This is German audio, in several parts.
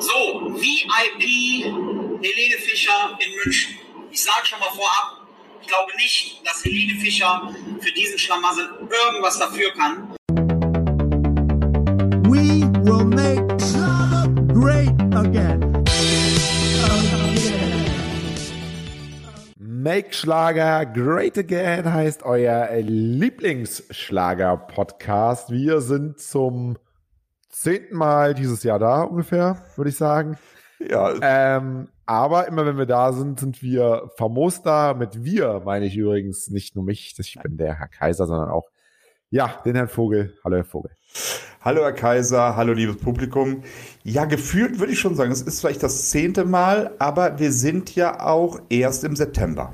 So, VIP Helene Fischer in München. Ich sage schon mal vorab, ich glaube nicht, dass Helene Fischer für diesen Schlamassel irgendwas dafür kann. We will make Schlager great again. Make Schlager Great Again heißt euer Lieblingsschlager-Podcast. Wir sind zum zehnten Mal dieses Jahr da ungefähr, würde ich sagen. Ja, Ähm, aber immer wenn wir da sind, sind wir famos da. Mit wir meine ich übrigens nicht nur mich, ich bin der Herr Kaiser, sondern auch, ja, den Herrn Vogel. Hallo, Herr Vogel. hallo Herr Kaiser, hallo liebes Publikum. Ja, gefühlt würde ich schon sagen, es ist vielleicht das zehnte Mal, aber wir sind ja auch erst im September.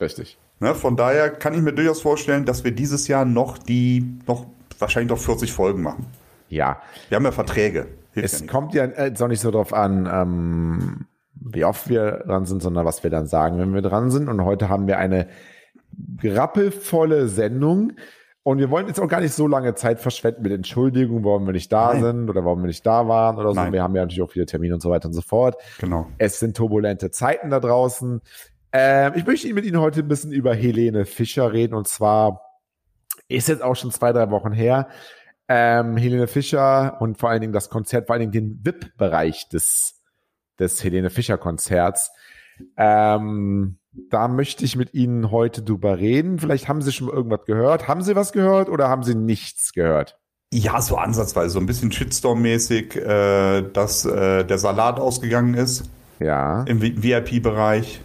Richtig. Ne, von daher kann ich mir durchaus vorstellen, dass wir dieses Jahr noch die, noch wahrscheinlich noch 40 Folgen machen. Ja, Wir haben ja Verträge. Hilft ja es nicht. kommt ja äh, jetzt auch nicht so drauf an, ähm, wie oft wir dran sind, sondern was wir dann sagen, wenn wir dran sind. Und heute haben wir eine grappelvolle Sendung. Und wir wollen jetzt auch gar nicht so lange Zeit verschwenden mit Entschuldigungen, warum wir nicht da Nein. sind oder warum wir nicht da waren oder so. Nein. Wir haben ja natürlich auch viele Termine und so weiter und so fort. Genau. Es sind turbulente Zeiten da draußen. Ähm, ich möchte mit Ihnen heute ein bisschen über Helene Fischer reden. Und zwar ist jetzt auch schon zwei, drei Wochen her. Ähm, Helene Fischer und vor allen Dingen das Konzert, vor allen Dingen den VIP-Bereich des, des Helene Fischer-Konzerts. Ähm, da möchte ich mit Ihnen heute drüber reden. Vielleicht haben Sie schon mal irgendwas gehört. Haben Sie was gehört oder haben Sie nichts gehört? Ja, so ansatzweise, so ein bisschen Shitstorm-mäßig, äh, dass äh, der Salat ausgegangen ist Ja, im VIP-Bereich.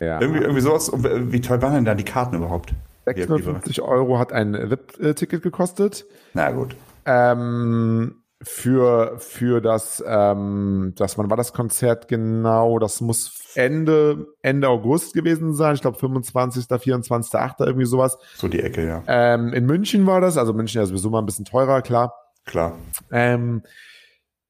ja. Irgendwie, irgendwie sowas. Und äh, wie teuer waren denn da die Karten überhaupt? VIP-Bereich. 650 Euro hat ein VIP-Ticket gekostet. Na gut. ähm, für für das ähm, das man war das Konzert genau das muss Ende Ende August gewesen sein ich glaube 25. 24. 8. irgendwie sowas So die Ecke, ja. ähm, in München war das also München ist sowieso mal ein bisschen teurer klar Klar. ähm,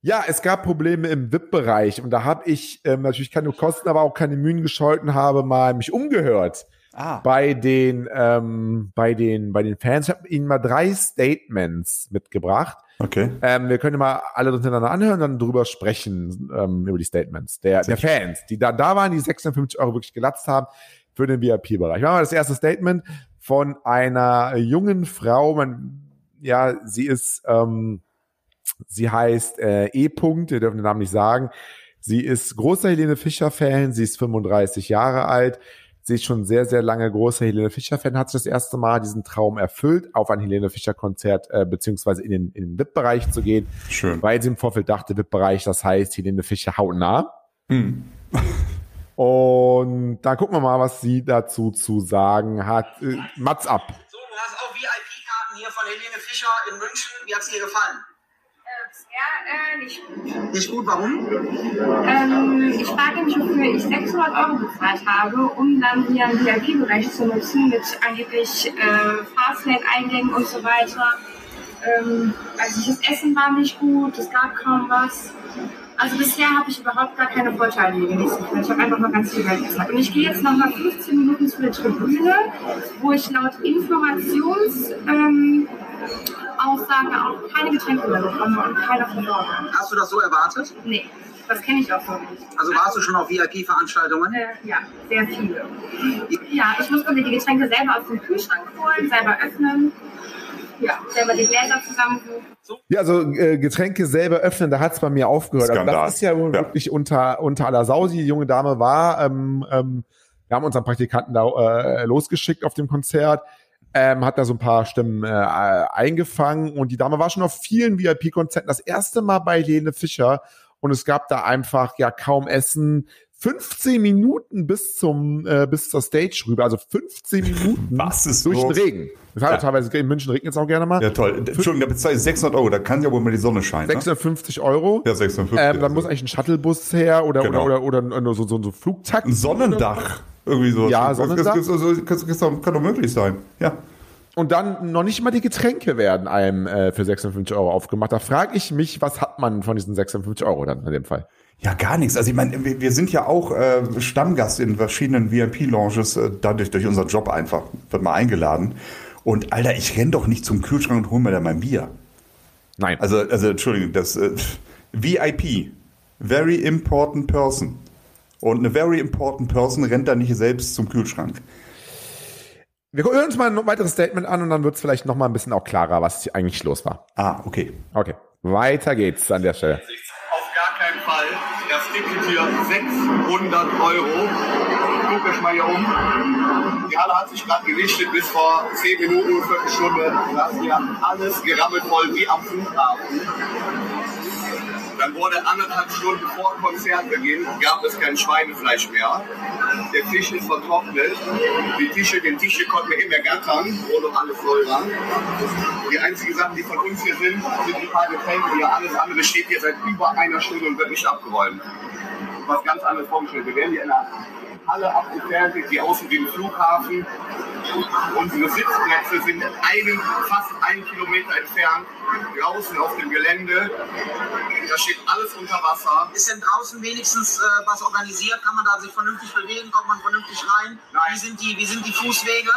ja, es gab Probleme im VIP-Bereich und da habe ich ähm, natürlich keine Kosten, aber auch keine Mühen gescheut und habe mal mich umgehört Ah. bei den ähm, bei den bei den Fans. Ich habe ihnen mal drei Statements mitgebracht. Okay. Ähm, wir können mal alle hintereinander anhören und dann drüber sprechen, ähm, über die Statements der, der Fans, die da, da waren, die 56 Euro wirklich gelatzt haben für den VIP-Bereich. Machen wir das erste Statement von einer jungen Frau, man, ja, sie ist, ähm, sie heißt äh, E. -Punkt, wir dürfen den Namen nicht sagen. Sie ist großer Helene Fischer-Fan, sie ist 35 Jahre alt. Sie ist schon sehr, sehr lange großer Helene Fischer-Fan, hat sich das erste Mal diesen Traum erfüllt, auf ein Helene Fischer-Konzert äh, beziehungsweise in den, in den VIP-Bereich zu gehen, Schön. weil sie im Vorfeld dachte, VIP-Bereich, das heißt Helene Fischer hautnah. Hm. Und dann gucken wir mal, was sie dazu zu sagen hat. Äh, Mats ab. So, du hast auch VIP-Karten hier von Helene Fischer in München. Wie hat's dir gefallen? Ja, äh, nicht gut. Nicht gut, warum? Ähm, ich frage mich, wofür ich 600 Euro bezahlt habe, um dann hier einen VIP-Bereich zu nutzen mit angeblich äh, Fastlane-Eingängen und so weiter. Ähm, also das Essen war nicht gut, es gab kaum was. Also bisher habe ich überhaupt gar keine Vorteile genießen können. Ich habe einfach nur ganz viel Geld gezahlt. Und ich gehe jetzt noch mal 15 Minuten zu der Tribüne, wo ich laut Informations... Ähm, Aussage auch keine Getränke mehr bekomme und keine Versorgung. Hast du das so erwartet? Nee, das kenne ich auch so nicht. Also warst du schon auf VIP-Veranstaltungen? Äh, ja, sehr viele. Ja, ich musste mir die Getränke selber aus dem Kühlschrank holen, selber öffnen. Ja, selber die Gläser zusammensuchen. Ja, also äh, Getränke selber öffnen, da hat's bei mir aufgehört. Also das ist ja, wohl Ja. wirklich unter, unter aller Sau. Die junge Dame war, ähm, ähm, wir haben unseren Praktikanten da äh, losgeschickt auf dem Konzert, ähm, hat da so ein paar Stimmen äh, eingefangen und die Dame war schon auf vielen VIP-Konzerten. Das erste Mal bei Helene Fischer und es gab da einfach ja kaum Essen. 15 Minuten bis zum äh, bis zur Stage rüber, also 15 Minuten Was ist durch los? den Regen. Das Ja. teilweise in München regnet es auch gerne mal. Ja, toll. Entschuldigung, da bezahle ich 600 Euro. Da kann ja wohl mal die Sonne scheinen. Ne? 650 Euro. Ja, 650. Ähm, dann also. muss eigentlich ein Shuttlebus her oder, Genau. oder, oder, oder so, so, so Flugtaxi. Ein Sonnendach. Irgendwie so. Ja, das, Sonnendach. Das, kann doch möglich sein. Ja. Und dann noch nicht mal die Getränke werden einem äh, für 56 Euro aufgemacht. Da frage ich mich, was hat man von diesen 56 Euro dann in dem Fall? Ja, gar nichts. Also ich meine, wir, wir sind ja auch äh, Stammgast in verschiedenen VIP-Lounges, äh, dadurch durch unseren Job einfach, wird mal eingeladen. Und Alter, ich renn doch nicht zum Kühlschrank und hol mir da mein Bier. Nein. Also, also Entschuldigung, das äh, VIP. Very important person. Und eine very important person rennt da nicht selbst zum Kühlschrank. Wir hören uns mal ein weiteres Statement an und dann wird es vielleicht noch mal ein bisschen auch klarer, was hier eigentlich los war. Ah, okay. Okay, weiter geht's an der Stelle. Auf gar keinen Fall. Das Ticket hier 600 Euro. Guckt euch mal hier um. Die Halle hat sich gerade gerichtet bis vor 10 Minuten, Viertelstunde. Da ist hier alles gerammelt voll wie am Flughafen. Dann wurde anderthalb Stunden vor Konzertbeginn, gab es kein Schweinefleisch mehr. Der Tisch ist vertrocknet. Die Tische, den Tische konnten wir immer gattern, wo noch alles voll war. Die einzigen Sachen, die von uns hier sind, sind die paar Getränke hier. Alles andere steht hier seit über einer Stunde und wird nicht abgeräumt. Was ganz anderes vorgestellt. Wir werden hier in einer Halle abgefertigt, die außen wie ein Flughafen. Unsere Sitzplätze sind einen, fast einen Kilometer entfernt, draußen auf dem Gelände. Da steht alles unter Wasser. Ist denn draußen wenigstens äh, was organisiert? Kann man da sich vernünftig bewegen? Kommt man vernünftig rein? Nein. Wie sind die, wie sind die Fußwege?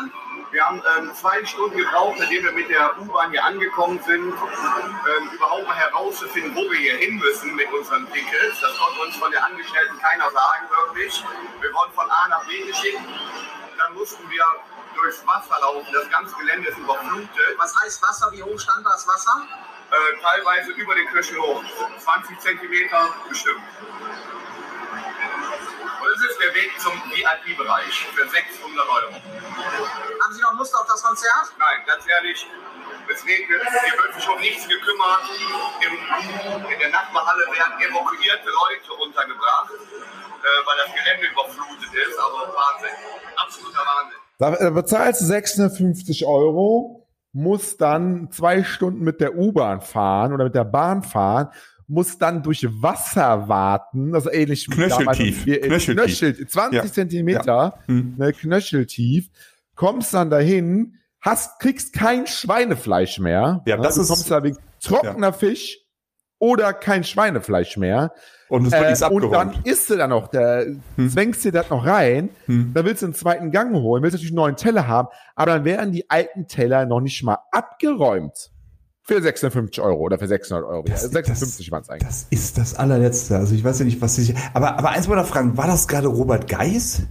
Wir haben ähm, zwei Stunden gebraucht, nachdem wir mit der U-Bahn hier angekommen sind, ähm, überhaupt mal herauszufinden, wo wir hier hin müssen mit unseren Tickets. Das konnte uns von der Angestellten keiner sagen, wirklich. Wir wurden von A nach B geschickt. Dann mussten wir durchs Wasser laufen. Das ganze Gelände ist überflutet. Was heißt Wasser? Wie hoch stand das Wasser? Äh, teilweise über den Knöchel hoch. 20 Zentimeter bestimmt. Ist der Weg zum VIP-Bereich für 600 Euro. Haben Sie noch Lust auf das Konzert? Nein, ganz ehrlich, es regnet, hier wird sich um nichts gekümmert. Im, in der Nachbarhalle werden evakuierte Leute untergebracht, äh, weil das Gelände überflutet ist. Also Wahnsinn, absoluter Wahnsinn. Da da bezahlst du 650 Euro, musst dann zwei Stunden mit der U-Bahn fahren oder mit der Bahn fahren, musst dann durch Wasser warten, also ähnlich wie Knöcheltief. damals im Bier- Knöcheltief. Knöchel, 20 Ja. Zentimeter, Hm. ne, Knöcheltief, kommst dann dahin, hast, kriegst kein Schweinefleisch mehr. Ja, Ne, das du ist- da wegen trockener Fisch oder kein Schweinefleisch mehr. Und nichts Äh, und dann isst du dann noch, da zwängst dir das noch rein, Hm. dann willst du einen zweiten Gang holen, willst natürlich einen neuen Teller haben, aber dann werden die alten Teller noch nicht mal abgeräumt. Für 650 Euro oder für 600 Euro. Ja, Das- 56 waren es eigentlich. Das ist das allerletzte. Also ich weiß ja nicht, was ich. Aber, aber eins wollte ich fragen, war das gerade Robert Geis?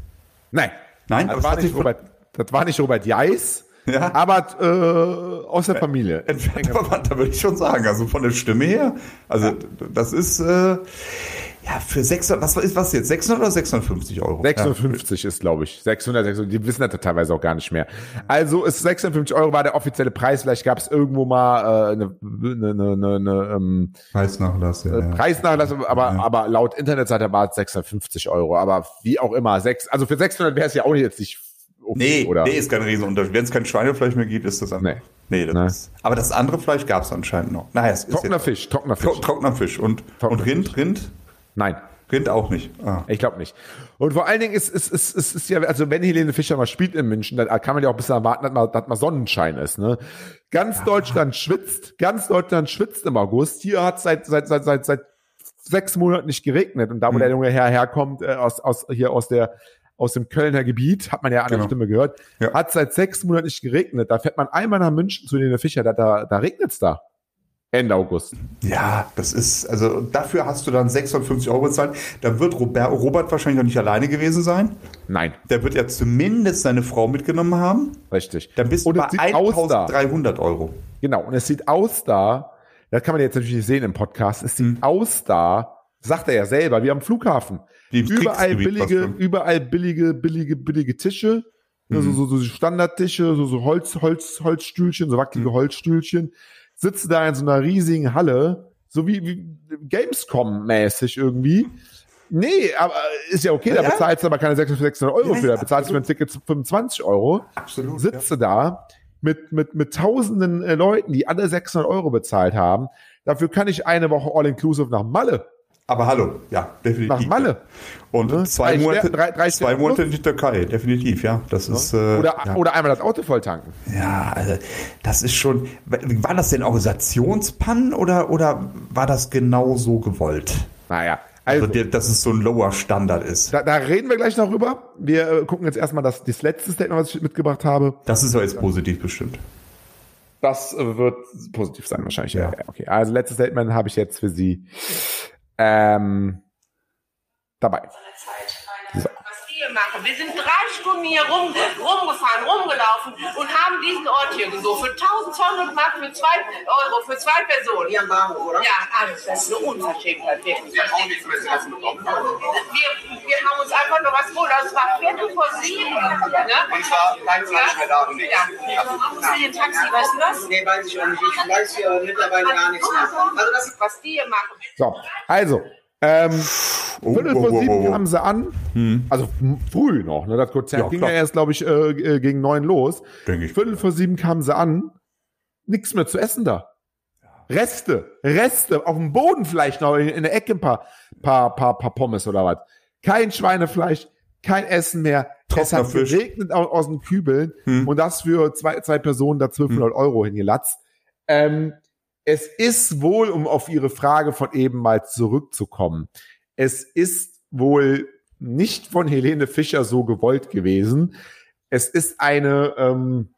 Nein. Nein, das war, nicht Robert, das war nicht Robert Geis, Ja. aber äh, aus der Familie. Entfernter Verwandter würde ich schon sagen. Also von der Stimme her. Also das ist äh, ja für 600. Was ist was jetzt? 600 oder 650 Euro? 650 ist, glaube ich. 600, 600, die wissen das teilweise auch gar nicht mehr. Also ist 650 Euro war der offizielle Preis. Vielleicht gab es irgendwo mal äh, eine, eine, eine, eine ähm, Ja. Preisnachlass. Ja, ja. Preisnachlass, aber, Ja. aber laut Internetseite war es 650 Euro. Aber wie auch immer, sechs, also für 600 wäre es ja auch jetzt nicht okay, Nee, oder? nee, ist kein Riesenunterschied. Wenn es kein Schweinefleisch mehr gibt, ist das einfach. Nee. Nee, das Nee. Ist, aber das andere Fleisch gab es anscheinend noch. Naja, es ist trockener jetzt, Fisch, trockener Fisch. Tro trockener Fisch. Und, Trockener und Rind, Rind? Nein. Rind auch nicht. Ah. Ich glaube nicht. Und vor allen Dingen ist ist, ist, ist, ist ja, also wenn Helene Fischer mal spielt in München, dann kann man ja auch ein bisschen erwarten, dass mal, dass mal Sonnenschein ist. Ne? Ganz Deutschland schwitzt, ganz Deutschland schwitzt im August. Hier hat seit seit seit seit seit sechs Monaten nicht geregnet. Und da, wo der junge Herr herkommt, äh, aus, aus hier aus der aus dem Kölner Gebiet, hat man ja an der Genau. Stimme gehört, Ja. hat seit sechs Monaten nicht geregnet. Da fährt man einmal nach München zu Helene Fischer, da, da, da regnet's da. Ende August. Ja, das ist, also dafür hast du dann 650 Euro bezahlt. Da wird Robert, Robert wahrscheinlich noch nicht alleine gewesen sein. Nein, Der wird ja zumindest seine Frau mitgenommen haben. richtig. Dann bist du Und bei aus da. 1300 Euro. Genau, und es sieht aus da, das kann man jetzt natürlich nicht sehen im Podcast, es sieht Hm. aus da, sagt er ja selber, wie am Flughafen. Im Überall billige, überall billige, billige, billige Tische, Mhm. so, so, so Standardtische, so, so Holz, Holz, Holzstühlchen, so wackelige Mhm. Holzstühlchen, sitzt da in so einer riesigen Halle, so wie, wie Gamescom-mäßig irgendwie. Nee, aber ist ja okay, da Ja. bezahlst du aber keine 600 600 Euro Ja, für, da ja, bezahlst du für ein Ticket 25 Euro Absolut. sitzt du da mit, mit, mit tausenden äh, Leuten, die alle 600 Euro bezahlt haben. Dafür kann ich eine Woche All-Inclusive nach Malle. Aber hallo, ja, definitiv. Nach Malle. Und Ne? zwei, Drei Monate, drei- drei zwei Monate in die Türkei, definitiv, ja. Das ist, äh, Oder, ja. oder einmal das Auto voll tanken. ja, also, das ist schon, war das denn Organisationspannen oder, oder war das genau so gewollt? Naja, Also, also, dass es so ein lower Standard ist. da, da reden wir gleich noch rüber. Wir äh, gucken jetzt erstmal das, das letzte Statement, was ich mitgebracht habe. Das ist aber jetzt positiv bestimmt. Das äh, wird positiv sein wahrscheinlich. Ja. Ja. Okay, also letztes Statement habe ich jetzt für Sie. um, dabei. Machen. Wir sind drei Stunden hier rum, rumgefahren, rumgelaufen und haben diesen Ort hier gesucht. Für 1200 Mark für zwei Euro, für zwei Personen. Hier am Bahnhof, oder? Ja, alles. Das ist eine Unverschämtheit. wirklich. Wir haben auch nichts mehr zu essen bekommen. Wir, haben uns einfach noch was geholt. Das war Viertel vor sieben. Ne? Und zwar kein Fleisch mehr da und nichts. Ja. Hast du den Taxi, weißt du das? Nee, weiß ich auch nicht. Ich weiß hier mittlerweile gar nichts mehr. Also das Was die hier machen. So, also, ähm, Oh, Viertel oh, vor oh, sieben oh, oh. kamen sie an. Also m- früh noch. Ne? Das Konzert Ja, ging klar. ja erst, glaube ich, äh, äh, gegen neun los. Denke ich. Viertel vor sieben kamen sie an. Nichts mehr zu essen da. Reste, Reste, auf dem Boden vielleicht noch, in, in der Ecke ein paar, paar, paar, paar Pommes oder was. Kein Schweinefleisch, kein Essen mehr. Es hat Fisch. geregnet aus, aus den Kübeln Hm. und das für zwei, zwei Personen da 1200 Euro hingelatzt. Ähm, es ist wohl, um auf Ihre Frage von eben mal zurückzukommen, es ist wohl nicht von Helene Fischer so gewollt gewesen. Es ist eine, ähm,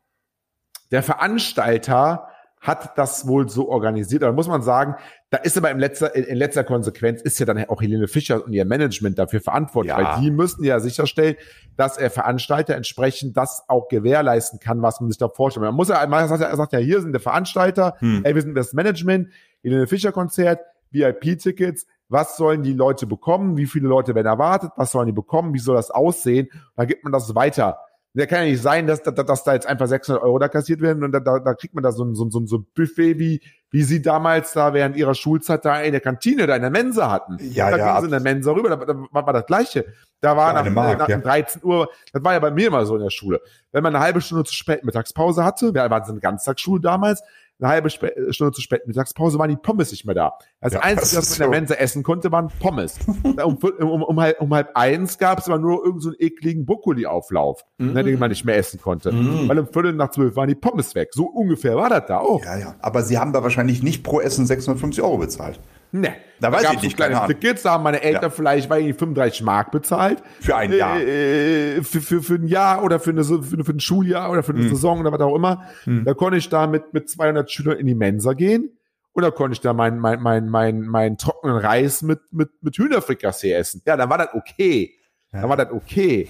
der Veranstalter hat das wohl so organisiert. Aber muss man sagen, da ist aber im letzter, in, in letzter Konsequenz ist ja dann auch Helene Fischer und ihr Management dafür verantwortlich, Ja. weil die müssen ja sicherstellen, dass der Veranstalter entsprechend das auch gewährleisten kann, was man sich da vorstellt. Man muss ja, man sagt ja, er sagt ja, hier sind der Veranstalter, Hm. ey, wir sind das Management, Helene Fischer Konzert, VIP-Tickets, was sollen die Leute bekommen, wie viele Leute werden erwartet, was sollen die bekommen, wie soll das aussehen, dann gibt man das weiter. Der kann ja nicht sein, dass, dass, dass da jetzt einfach 600 Euro da kassiert werden und da, da, da kriegt man da so ein, so, ein- so, ein- so ein Buffet, wie, wie sie damals da während ihrer Schulzeit da in der Kantine, da in der Mensa hatten. Ja, da ja, gingen sie in der Mensa rüber, da, da war, war das Gleiche. Da war nach, Mark, nach ja. 13 Uhr, das war ja bei mir immer so in der Schule. Wenn man eine halbe Stunde zu spät Mittagspause hatte, wir waren so eine Ganztagsschule damals, eine halbe Spe Stunde zu spät Mittagspause waren die Pommes nicht mehr da. Das Ja, Einzige, was man in der so. Mensa essen konnte, waren Pommes. um, um, um, halb, um halb eins gab es aber nur irgendeinen so einen ekligen Brokkoli-Auflauf, ne, den man nicht mehr essen konnte. Weil um Viertel nach zwölf waren die Pommes weg. So ungefähr war das da auch. Ja, ja. Aber sie haben da wahrscheinlich nicht pro Essen 650 Euro bezahlt. Ne. Da weiß gab's ich nicht, so kleine. Tickets, da haben meine Eltern Ja. vielleicht, weil ich 35 Mark bezahlt. Für ein Jahr. Äh, für, für, für ein Jahr oder für, eine, für, für ein Schuljahr oder für eine Hm. Saison oder was auch immer. Da konnte ich da mit, mit 200 Schülern in die Mensa gehen. Und da konnte ich da meinen mein, mein, mein, mein trockenen Reis mit, mit, mit Hühnerfrikassee essen. Ja, dann war das okay. Dann war das okay.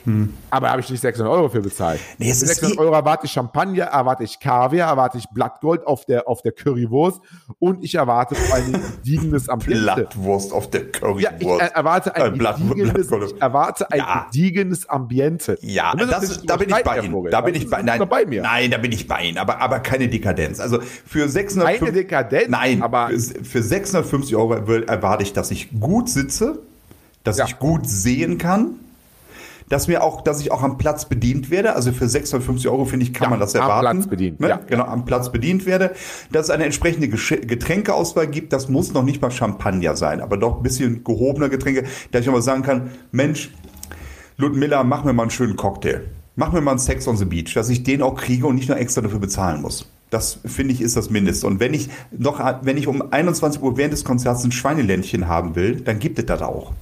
Aber habe ich nicht 600 Euro für bezahlt. Hm. Nee, es Für ist 600 eh- Euro erwarte ich Champagner, erwarte ich Kaviar, erwarte ich Blattgold auf der, auf der Currywurst und ich erwarte vor allem ein gediegenes Ambiente. Blattwurst auf der Ja, ich Currywurst. erwarte ein Äh, Blatt- gediegenes, ich erwarte ein Ja. gediegenes Ambiente. Ja, müssen das, nicht da bin ich bei Ihnen. Da bin Das ich bei, ist nein, bei mir. nein, da bin ich bei Ihnen. Aber, aber keine Dekadenz. Also für 650, Keine Dekadenz, nein, aber- für, für 650 Euro erwarte ich, dass ich gut sitze, dass Ja. ich gut sehen kann, dass mir auch, dass ich auch am Platz bedient werde. Also für 650 Euro finde ich kann Ja, man das am erwarten. Platz bedient, ne? ja. Genau, am Platz bedient werde. Dass es eine entsprechende Getränkeauswahl gibt. Das muss noch nicht mal Champagner sein, aber doch ein bisschen gehobener Getränke, dass ich aber sagen kann, Mensch, Ludmilla, mach mir mal einen schönen Cocktail. Mach mir mal einen Sex on the Beach, dass ich den auch kriege und nicht nur extra dafür bezahlen muss. Das finde ich ist das Mindeste. Und wenn ich noch, wenn ich um 21 Uhr während des Konzerts ein Schweineländchen haben will, dann gibt es das auch.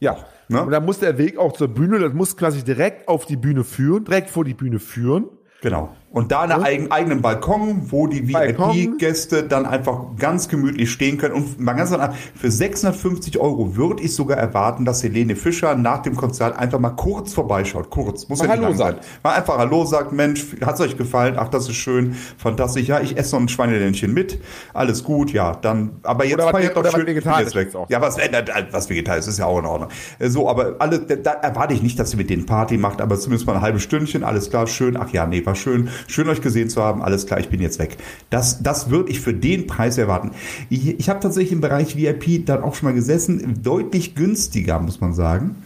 Ja. Ne? Und dann muss der Weg auch zur Bühne, das muss quasi direkt auf die Bühne führen, direkt vor die Bühne führen. Genau. Und da einen eigen, eigenen Balkon, wo die. VIP-Gäste dann einfach ganz gemütlich stehen können. Und mal ganz an, für 650 Euro würde ich sogar erwarten, dass Helene Fischer nach dem Konzert einfach mal kurz vorbeischaut. Kurz. Muss Mal ja nicht Hallo sein. Mal einfach Hallo sagt, Mensch, hat's euch gefallen? Ach, das ist schön, fantastisch. Ja, ich esse noch ein Schweineländchen mit. Alles gut, ja. Dann, aber jetzt Oder was- feiert doch was schön. Vegetarisches Jetzt weg. auch. Ja, was, äh, was Vegetarisches ist ja auch in Ordnung. Äh, So, aber alle, da, da erwarte ich nicht, dass sie mit denen Party macht, aber zumindest mal ein halbes Stündchen, alles klar, schön. Ach ja, nee, war schön. Schön euch gesehen zu haben, alles klar, ich bin jetzt weg. Das, das würde ich für den Preis erwarten. Ich, ich habe tatsächlich im Bereich VIP dann auch schon mal gesessen, deutlich günstiger, muss man sagen.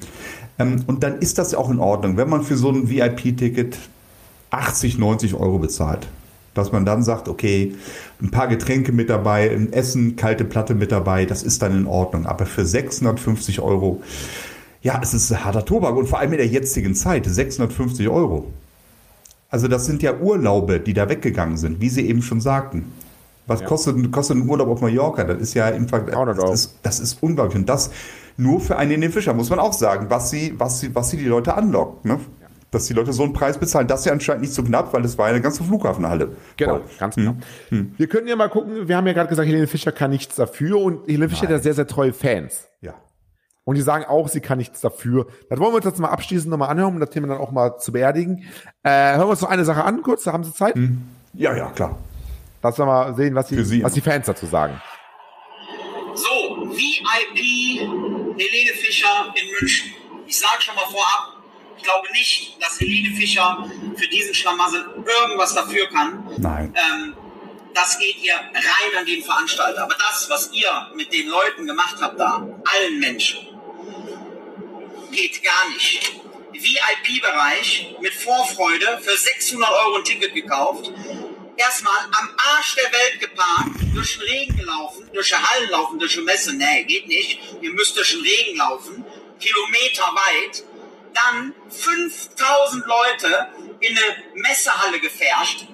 Ähm, und dann ist das ja auch in Ordnung, wenn man für so ein VIP-Ticket 80, 90 Euro bezahlt. Dass man dann sagt, okay, ein paar Getränke mit dabei, ein Essen, kalte Platte mit dabei, das ist dann in Ordnung. Aber für 650 Euro, ja, es ist harter Tobak und vor allem in der jetzigen Zeit, 650 Euro. Also das sind ja Urlaube, die da weggegangen sind, wie Sie eben schon sagten. Was kostet, kostet ein Urlaub auf Mallorca? Das ist ja im Vergleich, 300 Euro. das ist, das ist unglaublich. Und das nur für einen in den Fischer, muss man auch sagen, was sie, was sie, was sie die Leute anlockt. Ne? Dass die Leute so einen Preis bezahlen, das ist ja anscheinend nicht so knapp, weil es war ja eine ganze Flughafenhalle. Genau, Voll. ganz genau. Wir können ja mal gucken, wir haben ja gerade gesagt, Helene Fischer kann nichts dafür und Helene Fischer hat ja sehr, sehr treue Fans. Ja. Und die sagen auch, sie kann nichts dafür. Das wollen wir uns jetzt mal abschließend nochmal anhören, um das Thema dann auch mal zu beerdigen. Äh, hören wir uns noch eine Sache an, kurz, da haben Sie Zeit. Ja, ja, klar. Lass uns mal sehen, was die, Sie was die Fans dazu sagen. So, VIP Helene Fischer in München. Ich sage schon mal vorab, ich glaube nicht, dass Helene Fischer für diesen Schlamassel irgendwas dafür kann. Nein. Ähm, das geht ihr rein an den Veranstalter. Aber das, was ihr mit den Leuten gemacht habt da, allen Menschen, geht gar nicht. VIP-Bereich mit Vorfreude für 600 Euro ein Ticket gekauft. Erstmal am Arsch der Welt geparkt, durch den Regen gelaufen, durch die Hallen laufen, durch die Messe. Nee, geht nicht. Ihr müsst durch den Regen laufen, Kilometer weit. Dann 5000 Leute in eine Messehalle gefärscht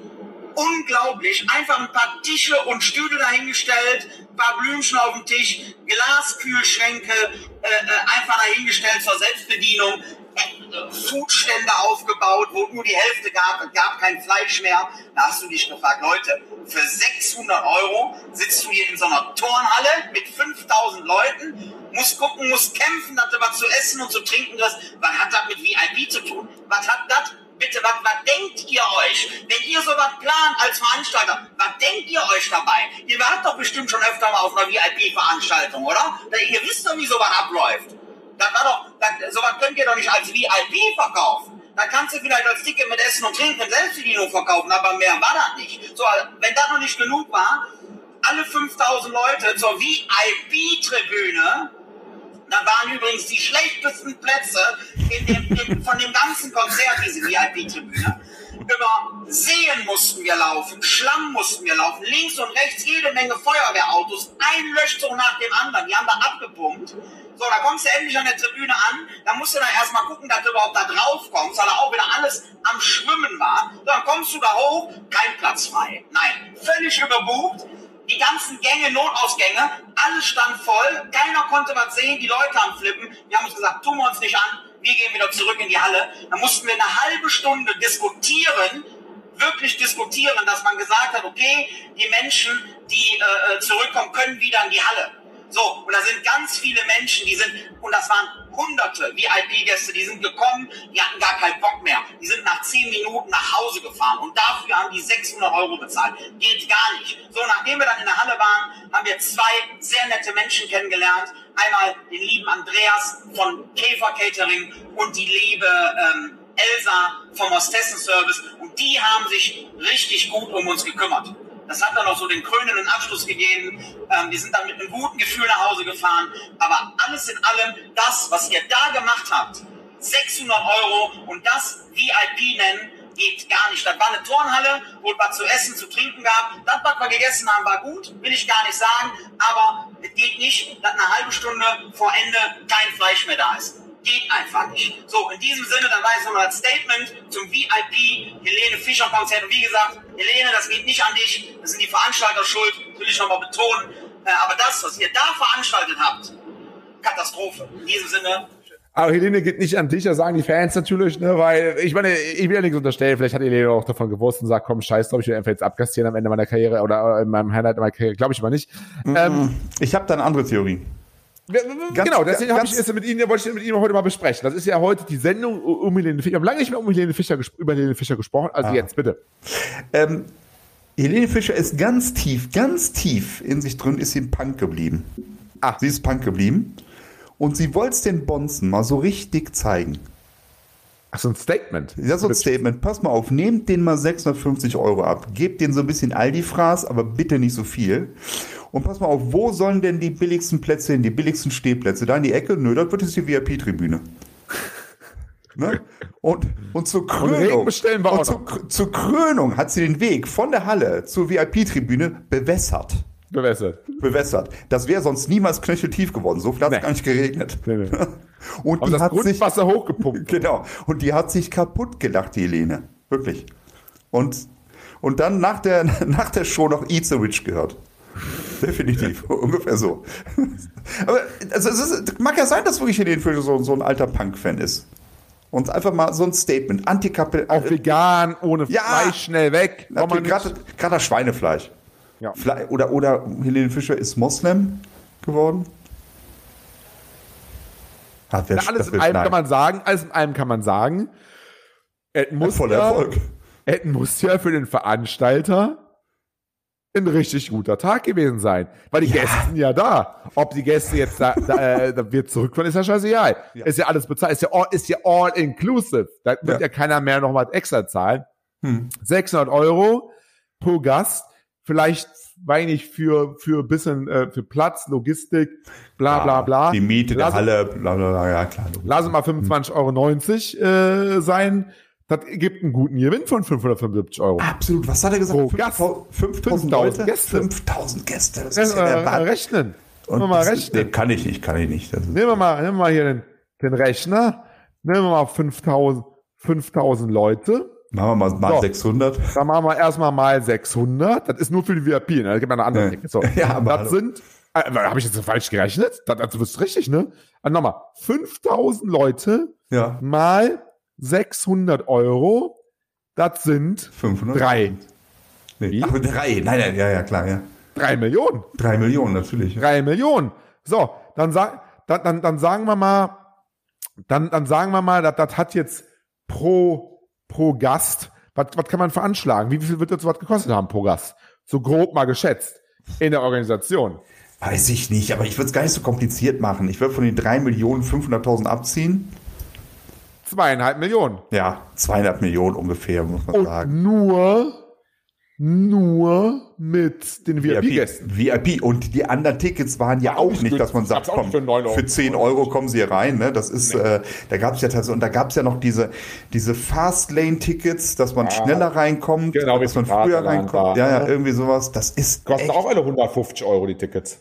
unglaublich. Einfach ein paar Tische und Stühle dahingestellt, ein paar Blümchen auf dem Tisch, Glaskühlschränke äh, äh, einfach dahingestellt zur Selbstbedienung, äh, Foodstände aufgebaut, wo nur die Hälfte gab, gab kein Fleisch mehr. Da hast du dich gefragt, Leute, für 600 Euro sitzt du hier in so einer Turnhalle mit 5000 Leuten, musst gucken, musst kämpfen, dass du was zu essen und zu trinken hast. Was hat das mit VIP zu tun? Was hat das Bitte, was, was denkt ihr euch? Wenn ihr sowas plant als Veranstalter, was denkt ihr euch dabei? Ihr wart doch bestimmt schon öfter mal auf einer VIP-Veranstaltung, oder? Ihr wisst doch, wie sowas abläuft. Das war doch, das, sowas könnt ihr doch nicht als VIP verkaufen. Da kannst du vielleicht als Ticket mit Essen und Trinken und Selbstbedienung verkaufen, aber mehr war das nicht. So, wenn das noch nicht genug war, alle 5000 Leute zur VIP-Tribüne da waren übrigens die schlechtesten Plätze in dem, in, von dem ganzen Konzert, diese VIP-Tribüne. Über Seen mussten wir laufen, Schlamm mussten wir laufen, links und rechts jede Menge Feuerwehrautos, ein Löschzug nach dem anderen, die haben da abgepumpt. So, da kommst du endlich an der Tribüne an, da musst du dann erstmal gucken, dass du überhaupt da drauf kommst, weil da auch wieder alles am Schwimmen war. So, dann kommst du da hoch, kein Platz frei. Nein, völlig überbucht die ganzen Gänge, Notausgänge, alles stand voll, keiner konnte was sehen, die Leute am Flippen. Wir haben uns gesagt, tun wir uns nicht an, wir gehen wieder zurück in die Halle. Dann mussten wir eine halbe Stunde diskutieren, wirklich diskutieren, dass man gesagt hat, okay, die Menschen, die äh, zurückkommen, können wieder in die Halle. So, und da sind ganz viele Menschen, die sind, und das waren hunderte VIP-Gäste, die sind gekommen, die hatten gar keinen Bock mehr. Die sind nach zehn Minuten nach Hause gefahren und dafür haben die 600 Euro bezahlt. Geht gar nicht. So, nachdem wir dann in der Halle waren, haben wir zwei sehr nette Menschen kennengelernt. Einmal den lieben Andreas von Käfer Catering und die liebe ähm, Elsa vom Hostessen Service. Und die haben sich richtig gut um uns gekümmert. Das hat dann noch so den krönenden Abschluss gegeben. Ähm, wir sind dann mit einem guten Gefühl nach Hause gefahren. Aber alles in allem, das, was ihr da gemacht habt, 600 Euro und das VIP nennen, geht gar nicht. Das war eine Turnhalle, wo es was zu essen, zu trinken gab. Das, was wir gegessen haben, war gut, will ich gar nicht sagen. Aber es geht nicht, dass eine halbe Stunde vor Ende kein Fleisch mehr da ist geht einfach nicht. So, in diesem Sinne, dann war ich so mal als Statement zum VIP Helene Fischer Konzert. Und wie gesagt, Helene, das geht nicht an dich, das sind die Veranstalter schuld, will ich nochmal betonen. Äh, aber das, was ihr da veranstaltet habt, Katastrophe. In diesem Sinne, Aber Helene geht nicht an dich, das sagen die Fans natürlich, ne, weil ich meine, ich will ja nichts unterstellen, vielleicht hat Helene auch davon gewusst und sagt, komm, scheiß drauf, ich will einfach jetzt abkassieren am Ende meiner Karriere oder in meinem Highlight meiner Karriere, glaube ich mal nicht. Ähm, Ich habe da eine andere Theorie. Wir- genau, deswegen habe ich ganz- es mit Ihnen, wollte ich mit Ihnen heute mal besprechen. Das ist ja heute die Sendung um Helene Fischer. Wir haben lange nicht mehr um Helene Fischer, über Helene Fischer gesprochen, also jetzt bitte. Ähm, Helene Fischer ist ganz tief, ganz tief in sich drin, ist sie ein Punk geblieben. Ah. Sie ist Punk geblieben. Und sie wollte es den Bonzen mal so richtig zeigen. Ach, so ein Statement. Ist so ein Statement. Pass mal auf, nehmt den mal 650 Euro ab. Gebt den so ein bisschen Aldi-Fraß, aber bitte nicht so viel. Und pass mal auf, wo sollen denn die billigsten Plätze hin, die billigsten Stehplätze? Da in die Ecke? Nö, das wird jetzt die VIP-Tribüne. Ne? Und, und zur Krönung, und zur, Kr- zur Krönung hat sie den Weg von der Halle zur VIP-Tribüne bewässert. Bewässert. Bewässert. Das wäre sonst niemals knöcheltief geworden. So viel hat es Nee. gar nicht geregnet. Nee, nee. Und Aber die hat sich, Grundwasser hochgepumpt. Genau. Und die hat sich kaputt gelacht, die Helene. Wirklich. Und, und dann nach der, nach der Show noch Eat the Witch gehört. Definitiv. Ungefähr so. Aber also es ist, mag ja sein, dass wirklich Helene Fischer so, so ein alter Punk-Fan ist. Und einfach mal so ein Statement. Antikapel. Auch vegan, ohne Ja. Fleisch, schnell weg. Gerade das Schweinefleisch. Ja. Fle oder, oder Helene Fischer ist Moslem geworden. Hat wer- Na, alles in allem kann man sagen, alles in allem kann man sagen, Voller ja, Erfolg. muss ja für den Veranstalter ein richtig guter Tag gewesen sein. Weil die Gäste sind ja da. Ob die Gäste jetzt da, da, äh, da wird zurückfahren, ist ja scheißegal. Ist ja alles bezahlt, ist ja all, ist ja all inclusive. Da wird ja, Ja. keiner mehr noch was extra zahlen. Hm. 600 Euro pro Gast. Vielleicht, weiß ich für, für bisschen, äh, für Platz, Logistik, bla, bla, bla. Die Miete der Lass- Halle, bla, bla, bla, ja klar. Lass mal 25,90 Euro äh, sein. Das gibt einen guten Gewinn von 575 Euro. Absolut. Was hat er gesagt? Pro 5000 Gast. 5000 5000 Leute? Gäste. 5000 Gäste. Das Ja, ist ja der äh, Wahnsinn. rechnen. Und mal das rechnen. nee, kann ich nicht, kann ich nicht. Das Nehmen wir mal, nehmen wir mal hier den, den Rechner. Nehmen wir mal 5000, 5000 Leute. machen wir mal, mal So. 600. Da machen wir erstmal mal 600. Das ist nur für die VIP. Ne? Da gibt man eine andere Ja. Ticket. So. Ja, aber das hallo. sind, äh, habe ich jetzt falsch gerechnet? Das, das ist richtig, ne? Also nochmal, 5000 Leute Ja, mal 600 Euro. Das sind 500. drei. Nee. Ach, drei. Nein, nein, ja, ja, klar, ja. Drei Millionen. Drei Millionen, natürlich. Ja. Drei Millionen. So, dann, sag, dann, dann, dann sagen wir mal, dann, dann sagen wir mal, das, das hat jetzt pro, pro Gast, was, was kann man veranschlagen? Wie viel wird das was gekostet haben pro Gast? So grob mal geschätzt in der Organisation. Weiß ich nicht, aber ich würde es gar nicht so kompliziert machen. Ich würde von den drei Millionen 500.000 abziehen. Zweieinhalb Millionen. Ja, 200 Millionen ungefähr, muss man Und sagen. nur, nur mit den VIP-Gästen. VIP. Und die anderen Tickets waren ja auch nicht dass man sagt, komm, für 9 Euro. für 10 Euro kommen sie hier rein. Ne? Das ist, äh, da gab es ja tatsächlich, und da gab es ja noch diese, diese Fastlane-Tickets, dass man schneller reinkommt, Genau, dass man früher reinkommt. war, ja, ja, ne? irgendwie sowas. Das ist Kosten echt auch alle 150 Euro die Tickets.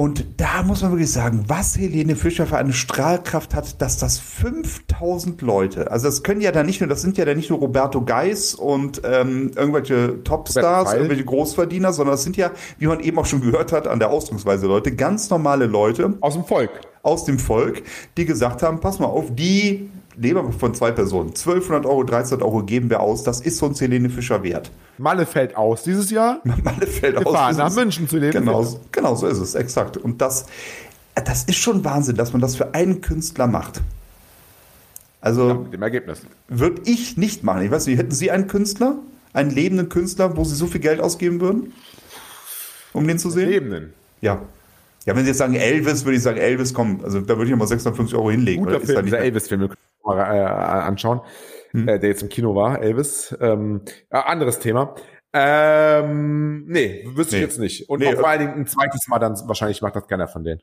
Und da muss man wirklich sagen, was Helene Fischer für eine Strahlkraft hat, dass das 5000 Leute, also das können ja da nicht nur, das sind ja da nicht nur Roberto Geis und ähm, irgendwelche Topstars, irgendwelche Großverdiener, sondern das sind ja, wie man eben auch schon gehört hat an der Ausdrucksweise Leute, ganz normale Leute Aus dem Volk. aus dem Volk, die gesagt haben, pass mal auf, die, wir von zwei Personen, 1200 Euro, 1300 Euro geben wir aus, das ist uns Helene Fischer wert. Malle fällt aus dieses Jahr. Malle fällt Wir aus. fahren nach München zu Helene Genau, genau so ist es, exakt. Und das, das ist schon Wahnsinn, dass man das für einen Künstler macht. Also Mit dem Ergebnis. würde ich nicht machen. Ich weiß nicht, hätten Sie einen Künstler, einen lebenden Künstler, wo Sie so viel Geld ausgeben würden, um den zu sehen? Lebenden. Ja. Ja, wenn Sie jetzt sagen Elvis, würde ich sagen Elvis, komm, also da würde ich mal 650 Euro hinlegen. Guter weil ist da Film, nicht dieser Elvis-Film, mal äh, anschauen, Hm. äh, der jetzt im Kino war, Elvis. Ähm, äh, anderes Thema. Ähm, nee, wüsste ich Nee. jetzt nicht. Und Nee, vor äh, allen Dingen ein zweites Mal dann, wahrscheinlich macht das keiner von denen.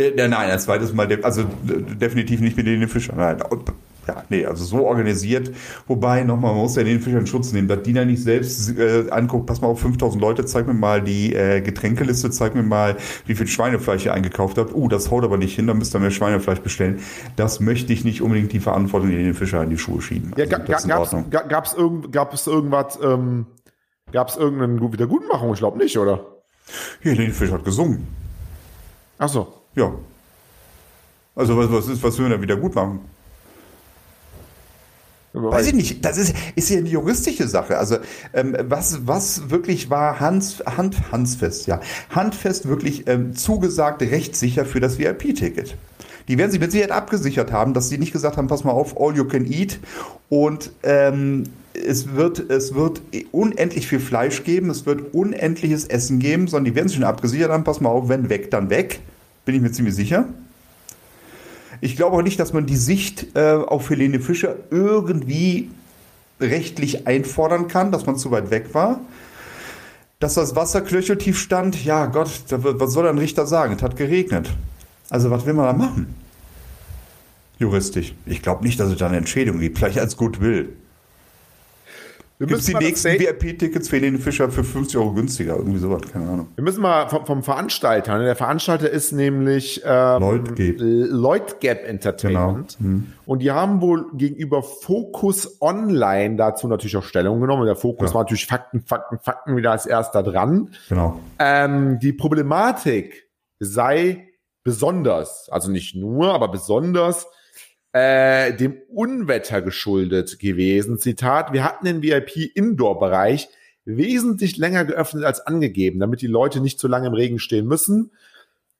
Äh, nein, ein zweites Mal, also de- definitiv nicht mit den Fischer. Nein, und, ja, nee, also so organisiert. Wobei, nochmal, man muss ja den Fischer in Schutz nehmen, dass die da nicht selbst äh, anguckt, pass mal auf, 5000 Leute, zeig mir mal die äh, Getränkeliste, zeig mir mal, wie viel Schweinefleisch ihr eingekauft habt. Uh, das haut aber nicht hin, da müsst ihr mehr Schweinefleisch bestellen. Das möchte ich nicht unbedingt die Verantwortung in den Fischer in die Schuhe schieben. Ja, Also, ga, ga, ga, gab's, irgend, gab es irgendwas, ähm, gab es irgendeine Gu- Wiedergutmachung? Ich glaube nicht, oder? Hier, den Fischer hat gesungen. Ach so. Ja. Also was, was ist, was will er wieder gut machen? Weiß ich nicht. Das ist, ist ja eine juristische Sache. Also ähm, was, was wirklich war Hans, Hand, Handfest, ja. Handfest wirklich ähm, zugesagt, rechtssicher für das VIP-Ticket. Die werden sich mit Sicherheit abgesichert haben, dass sie nicht gesagt haben, pass mal auf, all you can eat. Und ähm, es, wird, es wird unendlich viel Fleisch geben, es wird unendliches Essen geben, sondern die werden sich schon abgesichert haben, pass mal auf, wenn weg, dann weg. Bin ich mir ziemlich sicher. Ich glaube auch nicht, dass man die Sicht äh, auf Helene Fischer irgendwie rechtlich einfordern kann, dass man zu weit weg war. Dass das Wasser knöcheltief stand, ja Gott, was soll ein Richter sagen? Es hat geregnet. Also was will man da machen? Juristisch. Ich glaube nicht, dass es da eine Entschädigung gibt. Vielleicht als Goodwill. Wir Gibt es müssen, die nächsten VIP-Tickets für Helene Fischer für 50 Euro günstiger? Irgendwie sowas, keine Ahnung. wir müssen mal vom, vom Veranstalter, ne? der Veranstalter ist nämlich ähm, Leutgeb. Leutgeb Entertainment. Genau. Und die haben wohl gegenüber Focus Online dazu natürlich auch Stellung genommen. Der Fokus Ja. war natürlich Fakten, Fakten, Fakten wieder als erster dran. Genau. Ähm, die Problematik sei besonders, also nicht nur, aber besonders äh, dem Unwetter geschuldet gewesen. Zitat, wir hatten den VIP-Indoor-Bereich wesentlich länger geöffnet als angegeben, damit die Leute nicht so lange im Regen stehen müssen.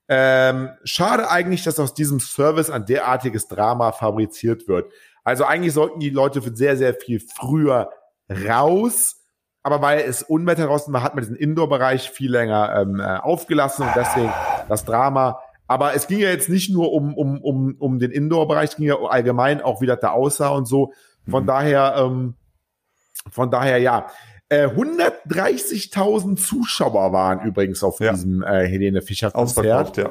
Ähm, schade eigentlich, dass aus diesem Service ein derartiges Drama fabriziert wird. Also eigentlich sollten die Leute für sehr, sehr viel früher raus. Aber weil es Unwetter draußen war, hat man diesen Indoor-Bereich viel länger ähm, äh, aufgelassen und deswegen das Drama. Aber es ging ja jetzt nicht nur um, um, um, um den Indoor-Bereich, es ging ja allgemein auch, wie das da aussah und so. Von daher, ähm, von daher, ja. Äh, 130.000 Zuschauer waren übrigens auf Ja. diesem äh, Helene Fischer Konzert. Ausverkauft, ja.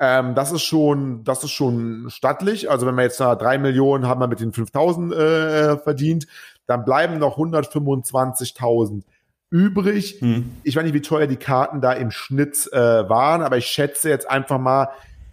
Ähm, das ist schon, das ist schon stattlich. Also wenn wir jetzt drei Millionen haben wir mit den 5000 äh, verdient, dann bleiben noch 125.000 übrig. Hm. Ich weiß nicht, wie teuer die Karten da im Schnitt äh, waren, aber ich schätze jetzt einfach mal,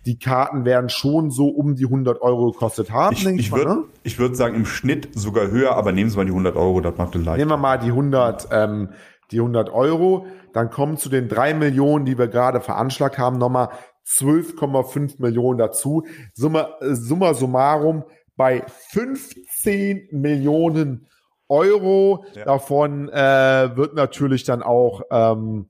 die Karten werden schon so um die 100 Euro gekostet haben. Ich, ich würde ne? ich würd sagen, im Schnitt sogar höher, aber nehmen Sie mal die 100 Euro, das macht leicht. Nehmen wir mal die 100, ähm, die 100 Euro, dann kommen zu den drei Millionen, die wir gerade veranschlagt haben, nochmal 12,5 Millionen dazu. Summa, äh, summa summarum bei 15 Millionen Euro. Ja. Davon äh, wird natürlich dann auch ähm,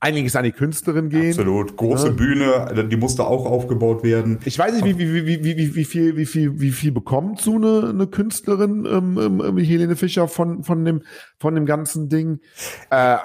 einiges an die Künstlerin gehen. Absolut. Große Ja. Bühne, die musste auch aufgebaut werden. Ich weiß nicht, wie, wie, wie, wie, wie, wie viel, wie viel, wie viel bekommt so eine, eine Künstlerin, ähm, ähm, ähm, Helene Fischer von, von dem, von dem ganzen Ding? Äh,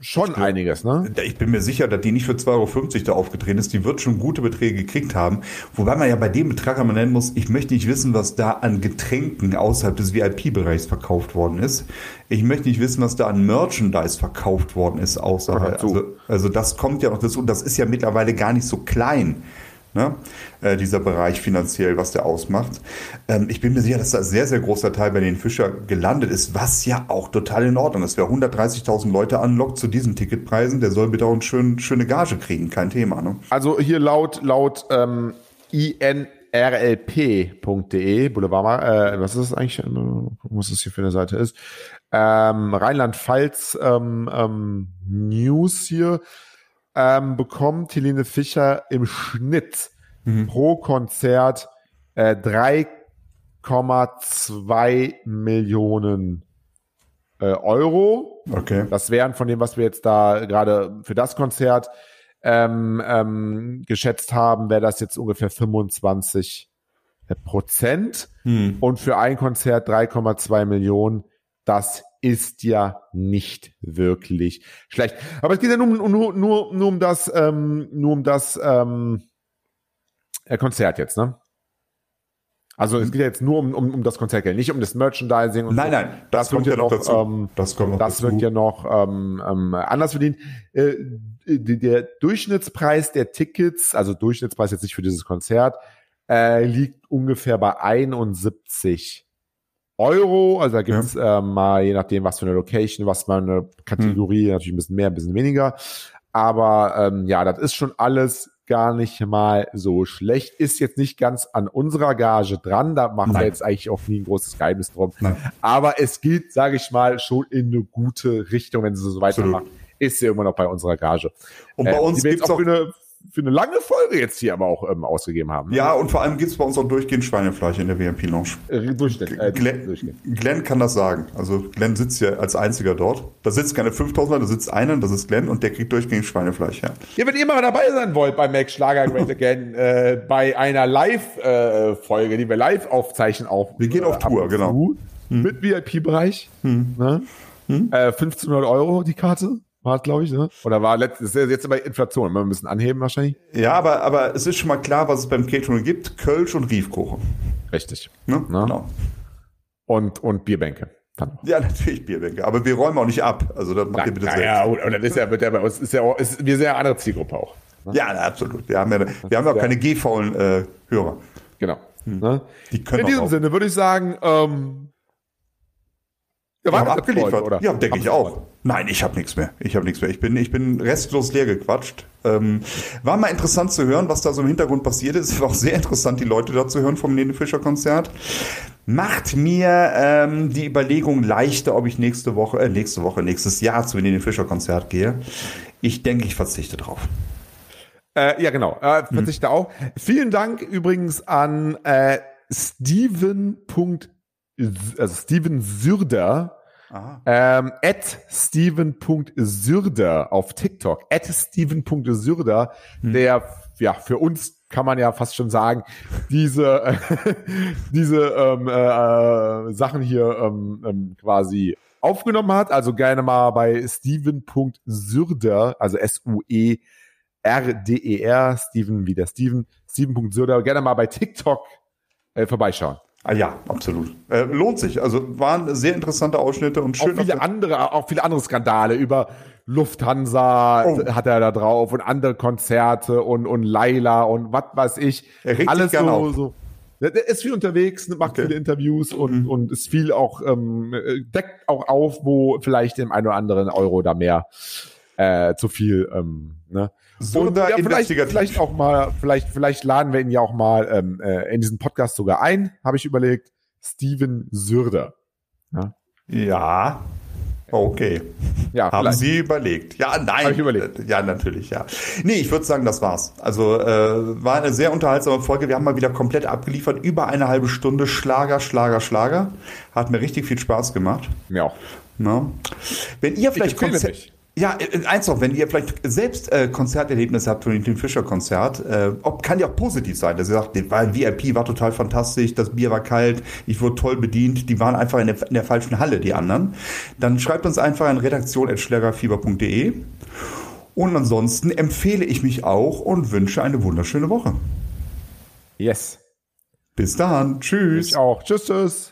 schon einiges, ne? Ich bin mir sicher, dass die nicht für 2,50 Euro da aufgetreten ist. Die wird schon gute Beträge gekriegt haben. Wobei man ja bei dem Betrag einmal nennen muss, ich möchte nicht wissen, was da an Getränken außerhalb des VIP-Bereichs verkauft worden ist. Ich möchte nicht wissen, was da an Merchandise verkauft worden ist außerhalb. Also, also das kommt ja noch dazu. Und das ist ja mittlerweile gar nicht so klein. Ne? Äh, dieser Bereich finanziell, was der ausmacht. Ähm, ich bin mir sicher, dass da ein sehr, sehr großer Teil bei den Fischer gelandet ist, was ja auch total in Ordnung ist. Wer 130.000 Leute anlockt zu diesen Ticketpreisen, der soll bitte auch eine schön, schöne Gage kriegen, kein Thema. Ne? Also hier laut, laut ähm, inrlp.de, Boulevard, äh, was ist das eigentlich, äh, was das hier für eine Seite ist, ähm, Rheinland-Pfalz ähm, ähm, News hier, ähm, bekommt Helene Fischer im Schnitt pro Konzert äh, 3,2 Millionen äh, Euro. Okay. Das wären von dem, was wir jetzt da gerade für das Konzert ähm, ähm, geschätzt haben, wäre das jetzt ungefähr 25 Prozent. Hm. Und für ein Konzert 3,2 Millionen. Das ist ja nicht wirklich schlecht. Aber es geht ja nur, um- nur, nur, nur um das, ähm, nur um das ähm, äh, Konzert jetzt, ne? Also es geht ja jetzt nur um, um, um das Konzert, nicht um das Merchandising und Nein, so. nein, das, kommt ja noch dazu. Ähm, das kommt noch das dazu. wird ja noch ähm, ähm, anders verdient. Äh, der Durchschnittspreis der Tickets, also Durchschnittspreis jetzt nicht für dieses Konzert, äh, liegt ungefähr bei 71 Euro. Also da gibt's äh, mal, je nachdem, was für eine Location, was für eine Kategorie, natürlich ein bisschen mehr, ein bisschen weniger. Aber ähm, ja, das ist schon alles gar nicht mal so schlecht. Ist jetzt nicht ganz an unserer Gage dran. Da macht er Nein. jetzt eigentlich auch nie ein großes Geheimnis drum. Nein. Aber es geht, sage ich mal, schon in eine gute Richtung, wenn sie so weitermacht. Ist sie immer noch bei unserer Gage. Und bei Äh, uns wir jetzt gibt's auch eine, für eine lange Folge jetzt hier aber auch ähm, ausgegeben haben. ne? Ja, und vor allem gibt's bei uns auch durchgehend Schweinefleisch in der VIP-Lounge. Äh, Durchschnitt. Äh, Glenn. Glenn kann das sagen. Also Glenn sitzt ja als einziger dort. Da sitzt keine 5000er, da sitzt einer, das ist Glenn und der kriegt durchgehend Schweinefleisch. Ja. Ja, wenn ihr mal dabei sein wollt bei Max Schlager Great Again, äh, bei einer Live-Folge, die wir live aufzeichnen, auch. Wir gehen auf ab Tour, genau. zu, Mit VIP-Bereich. Ne? Äh, 1500 Euro die Karte. War glaube ich, ne? Oder war letztes, ist jetzt bei Inflation. Wir müssen anheben wahrscheinlich. ja, aber, aber es ist schon mal klar, was es beim Catering gibt. Kölsch und Riefkuchen. Richtig. Ne? Na? Genau. Und, und Bierbänke. Ja, natürlich Bierbänke. Aber wir räumen auch nicht ab. Also das macht ihr bitte selbst. ja, und das ist ja, wird ja bei uns, ist ja auch, ist, wir sind ja eine andere Zielgruppe auch. Ja, na, absolut. Wir haben ja, wir haben ja auch keine G-faulen äh, Hörer. Genau. Ne? Die können In diesem Sinne würde ich sagen, ähm, ja, das abgeliefert. Oder? Ja, denke ich auch. Nein, ich habe nichts mehr. Ich habe nichts mehr. Ich bin, ich bin restlos leer gequatscht. Ähm, war mal interessant zu hören, was da so im Hintergrund passiert ist. War auch sehr interessant, die Leute da zu hören vom Nene Fischer Konzert. Macht mir ähm, die Überlegung leichter, ob ich nächste Woche, äh, nächste Woche, nächstes Jahr zu Nene Fischer Konzert gehe. Ich denke, ich verzichte drauf. Äh, ja, genau. Äh, verzichte auch. Vielen Dank übrigens an äh, Steven. Also Steven Sürder. Ähm, at steven.sürder auf TikTok. At steven.sürder, der, ja, für uns kann man ja fast schon sagen, diese, äh, diese ähm, äh, Sachen hier ähm, ähm, quasi aufgenommen hat. Also gerne mal bei steven.sürder, also S-U-E R-D-E-R, Steven wie der Steven, Steven.sürder, gerne mal bei TikTok äh, vorbeischauen. Ah, ja, absolut. Äh, lohnt sich. Also waren sehr interessante Ausschnitte und schön. Auch viele andere, auch viele andere Skandale über Lufthansa Oh. hat er da drauf und andere Konzerte und, und Laila und was weiß ich. Er sich Alles so, auf. so. Der ist viel unterwegs, macht Okay. Mhm. viele Interviews und, und ist viel auch, ähm, äh, deckt auch auf, wo vielleicht dem einen oder anderen Euro da mehr äh, zu viel, ähm, ne? So da ja, vielleicht, investigativ. vielleicht auch mal, vielleicht, vielleicht laden wir ihn ja auch mal ähm, äh, in diesen Podcast sogar ein, habe ich überlegt. Steven Sürder. Ja. Okay. Ja, Haben vielleicht. Sie überlegt? Ja, nein. Hab ich überlegt. Äh, Ja, natürlich, ja. Nee, ich würde sagen, das war's. Also äh, war eine sehr unterhaltsame Folge. Wir haben mal wieder komplett abgeliefert. Über eine halbe Stunde Schlager, Schlager, Schlager. Hat mir richtig viel Spaß gemacht. Mir auch. Ne? Wenn ihr vielleicht empfehle Konzer- mich. Ja, äh, eins noch, wenn ihr vielleicht selbst äh, Konzerterlebnisse habt von dem Fischer-Konzert, äh, ob, kann ja auch positiv sein, dass ihr sagt, der war VIP war total fantastisch, das Bier war kalt, ich wurde toll bedient, die waren einfach in der, in der falschen Halle, die anderen. Dann schreibt uns einfach an redaktion.schlägerfieber.de und ansonsten empfehle ich mich auch und wünsche eine wunderschöne Woche. Yes. Bis dann, tschüss. Ich auch. Tschüss, tschüss.